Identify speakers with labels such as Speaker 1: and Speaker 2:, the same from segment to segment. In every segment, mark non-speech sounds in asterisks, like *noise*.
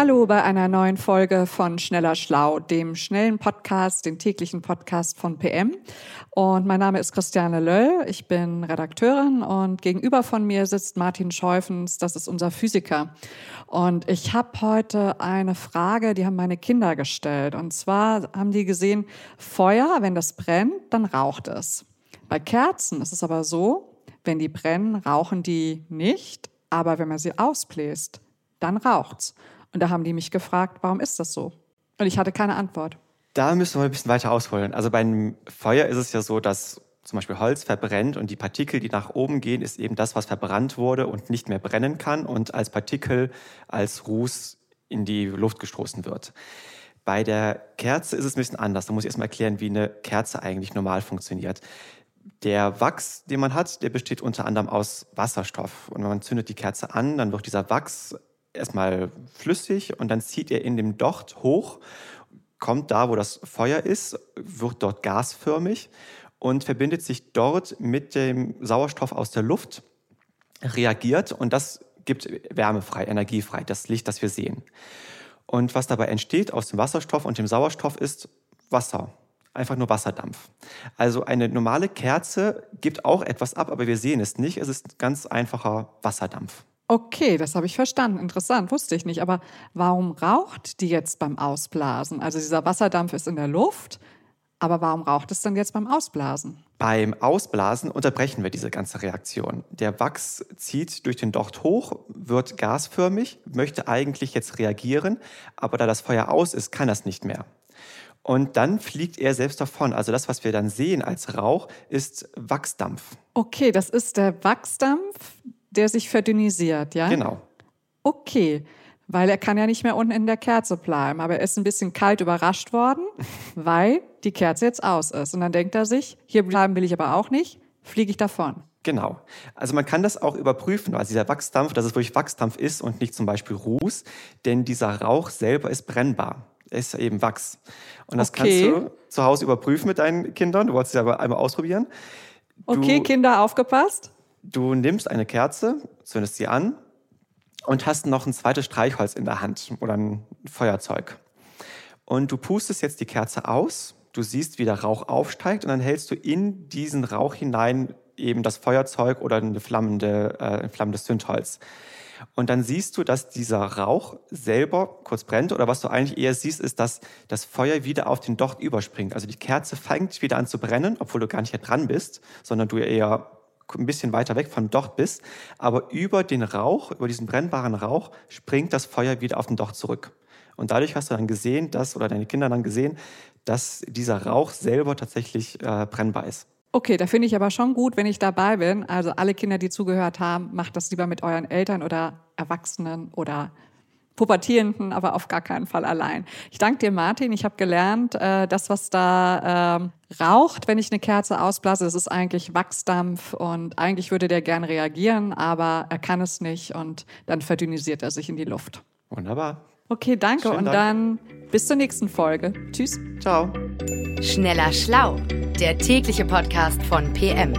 Speaker 1: Hallo bei einer neuen Folge von Schneller Schlau, dem schnellen Podcast, den täglichen Podcast von PM. Und mein Name ist Christiane Löll, ich bin Redakteurin und gegenüber von mir sitzt Martin Scheufens, das ist unser Physiker. Und ich habe heute eine Frage, die haben meine Kinder gestellt. Und zwar haben die gesehen, Feuer, wenn das brennt, dann raucht es. Bei Kerzen ist es aber so, wenn die brennen, rauchen die nicht, aber wenn man sie ausbläst, dann raucht's. Und da haben die mich gefragt, warum ist das so? Und ich hatte keine Antwort.
Speaker 2: Da müssen wir ein bisschen weiter ausholen. Also beim Feuer ist es ja so, dass zum Beispiel Holz verbrennt und die Partikel, die nach oben gehen, ist eben das, was verbrannt wurde und nicht mehr brennen kann und als Partikel, als Ruß in die Luft gestoßen wird. Bei der Kerze ist es ein bisschen anders. Da muss ich erstmal erklären, wie eine Kerze eigentlich normal funktioniert. Der Wachs, den man hat, der besteht unter anderem aus Wasserstoff. Und wenn man zündet die Kerze an, dann wird dieser Wachs erstmal flüssig und dann zieht er in dem Docht hoch, kommt da, wo das Feuer ist, wird dort gasförmig und verbindet sich dort mit dem Sauerstoff aus der Luft, reagiert und das gibt Wärme frei, Energie frei, das Licht, das wir sehen. Und was dabei entsteht aus dem Wasserstoff und dem Sauerstoff ist Wasser, einfach nur Wasserdampf. Also eine normale Kerze gibt auch etwas ab, aber wir sehen es nicht. Es ist ganz einfacher Wasserdampf.
Speaker 1: Okay, das habe ich verstanden. Interessant, wusste ich nicht. Aber warum raucht die jetzt beim Ausblasen? Also dieser Wasserdampf ist in der Luft, aber warum raucht es dann jetzt beim Ausblasen?
Speaker 2: Beim Ausblasen unterbrechen wir diese ganze Reaktion. Der Wachs zieht durch den Docht hoch, wird gasförmig, möchte eigentlich jetzt reagieren, aber da das Feuer aus ist, kann das nicht mehr. Und dann fliegt er selbst davon. Also das, was wir dann sehen als Rauch, ist Wachsdampf.
Speaker 1: Okay, das ist der Wachsdampf, der sich verdünnisiert, ja?
Speaker 2: Genau.
Speaker 1: Okay, weil er kann ja nicht mehr unten in der Kerze bleiben, aber er ist ein bisschen kalt überrascht worden, *laughs* weil die Kerze jetzt aus ist. Und dann denkt er sich, hier bleiben will ich aber auch nicht, fliege ich davon.
Speaker 2: Genau. Also man kann das auch überprüfen, also dieser Wachsdampf, dass es wirklich Wachsdampf ist und nicht zum Beispiel Ruß, denn dieser Rauch selber ist brennbar. Er ist eben Wachs. Und das
Speaker 1: Okay.
Speaker 2: kannst du zu Hause überprüfen mit deinen Kindern. Du wolltest es aber einmal ausprobieren.
Speaker 1: Okay,
Speaker 2: Du-
Speaker 1: Kinder, aufgepasst.
Speaker 2: Du nimmst eine Kerze, zündest sie an und hast noch ein zweites Streichholz in der Hand oder ein Feuerzeug. Und du pustest jetzt die Kerze aus, du siehst, wie der Rauch aufsteigt und dann hältst du in diesen Rauch hinein eben das Feuerzeug oder eine flammende, äh, ein flammendes Zündholz. Und dann siehst du, dass dieser Rauch selber kurz brennt oder was du eigentlich eher siehst, ist, dass das Feuer wieder auf den Docht überspringt. Also die Kerze fängt wieder an zu brennen, obwohl du gar nicht dran bist, sondern du eher ein bisschen weiter weg vom Docht bist. Aber über den Rauch, über diesen brennbaren Rauch, springt das Feuer wieder auf den Docht zurück. Und dadurch hast du dann gesehen, dass, oder deine Kinder dann gesehen, dass dieser Rauch selber tatsächlich äh, brennbar ist.
Speaker 1: Okay, da finde ich aber schon gut, wenn ich dabei bin. Also alle Kinder, die zugehört haben, macht das lieber mit euren Eltern oder Erwachsenen oder Pubertierenden, aber auf gar keinen Fall allein. Ich danke dir, Martin. Ich habe gelernt, äh, das, was da ähm, raucht, wenn ich eine Kerze ausblase, das ist eigentlich Wachsdampf und eigentlich würde der gern reagieren, aber er kann es nicht und dann verdünnisiert er sich in die Luft.
Speaker 2: Wunderbar.
Speaker 1: Okay, danke
Speaker 2: Schönen
Speaker 1: und
Speaker 2: Dank.
Speaker 1: dann bis zur nächsten Folge. Tschüss.
Speaker 2: Ciao.
Speaker 3: Schneller Schlau, der tägliche Podcast von PM.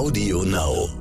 Speaker 4: Audio Now.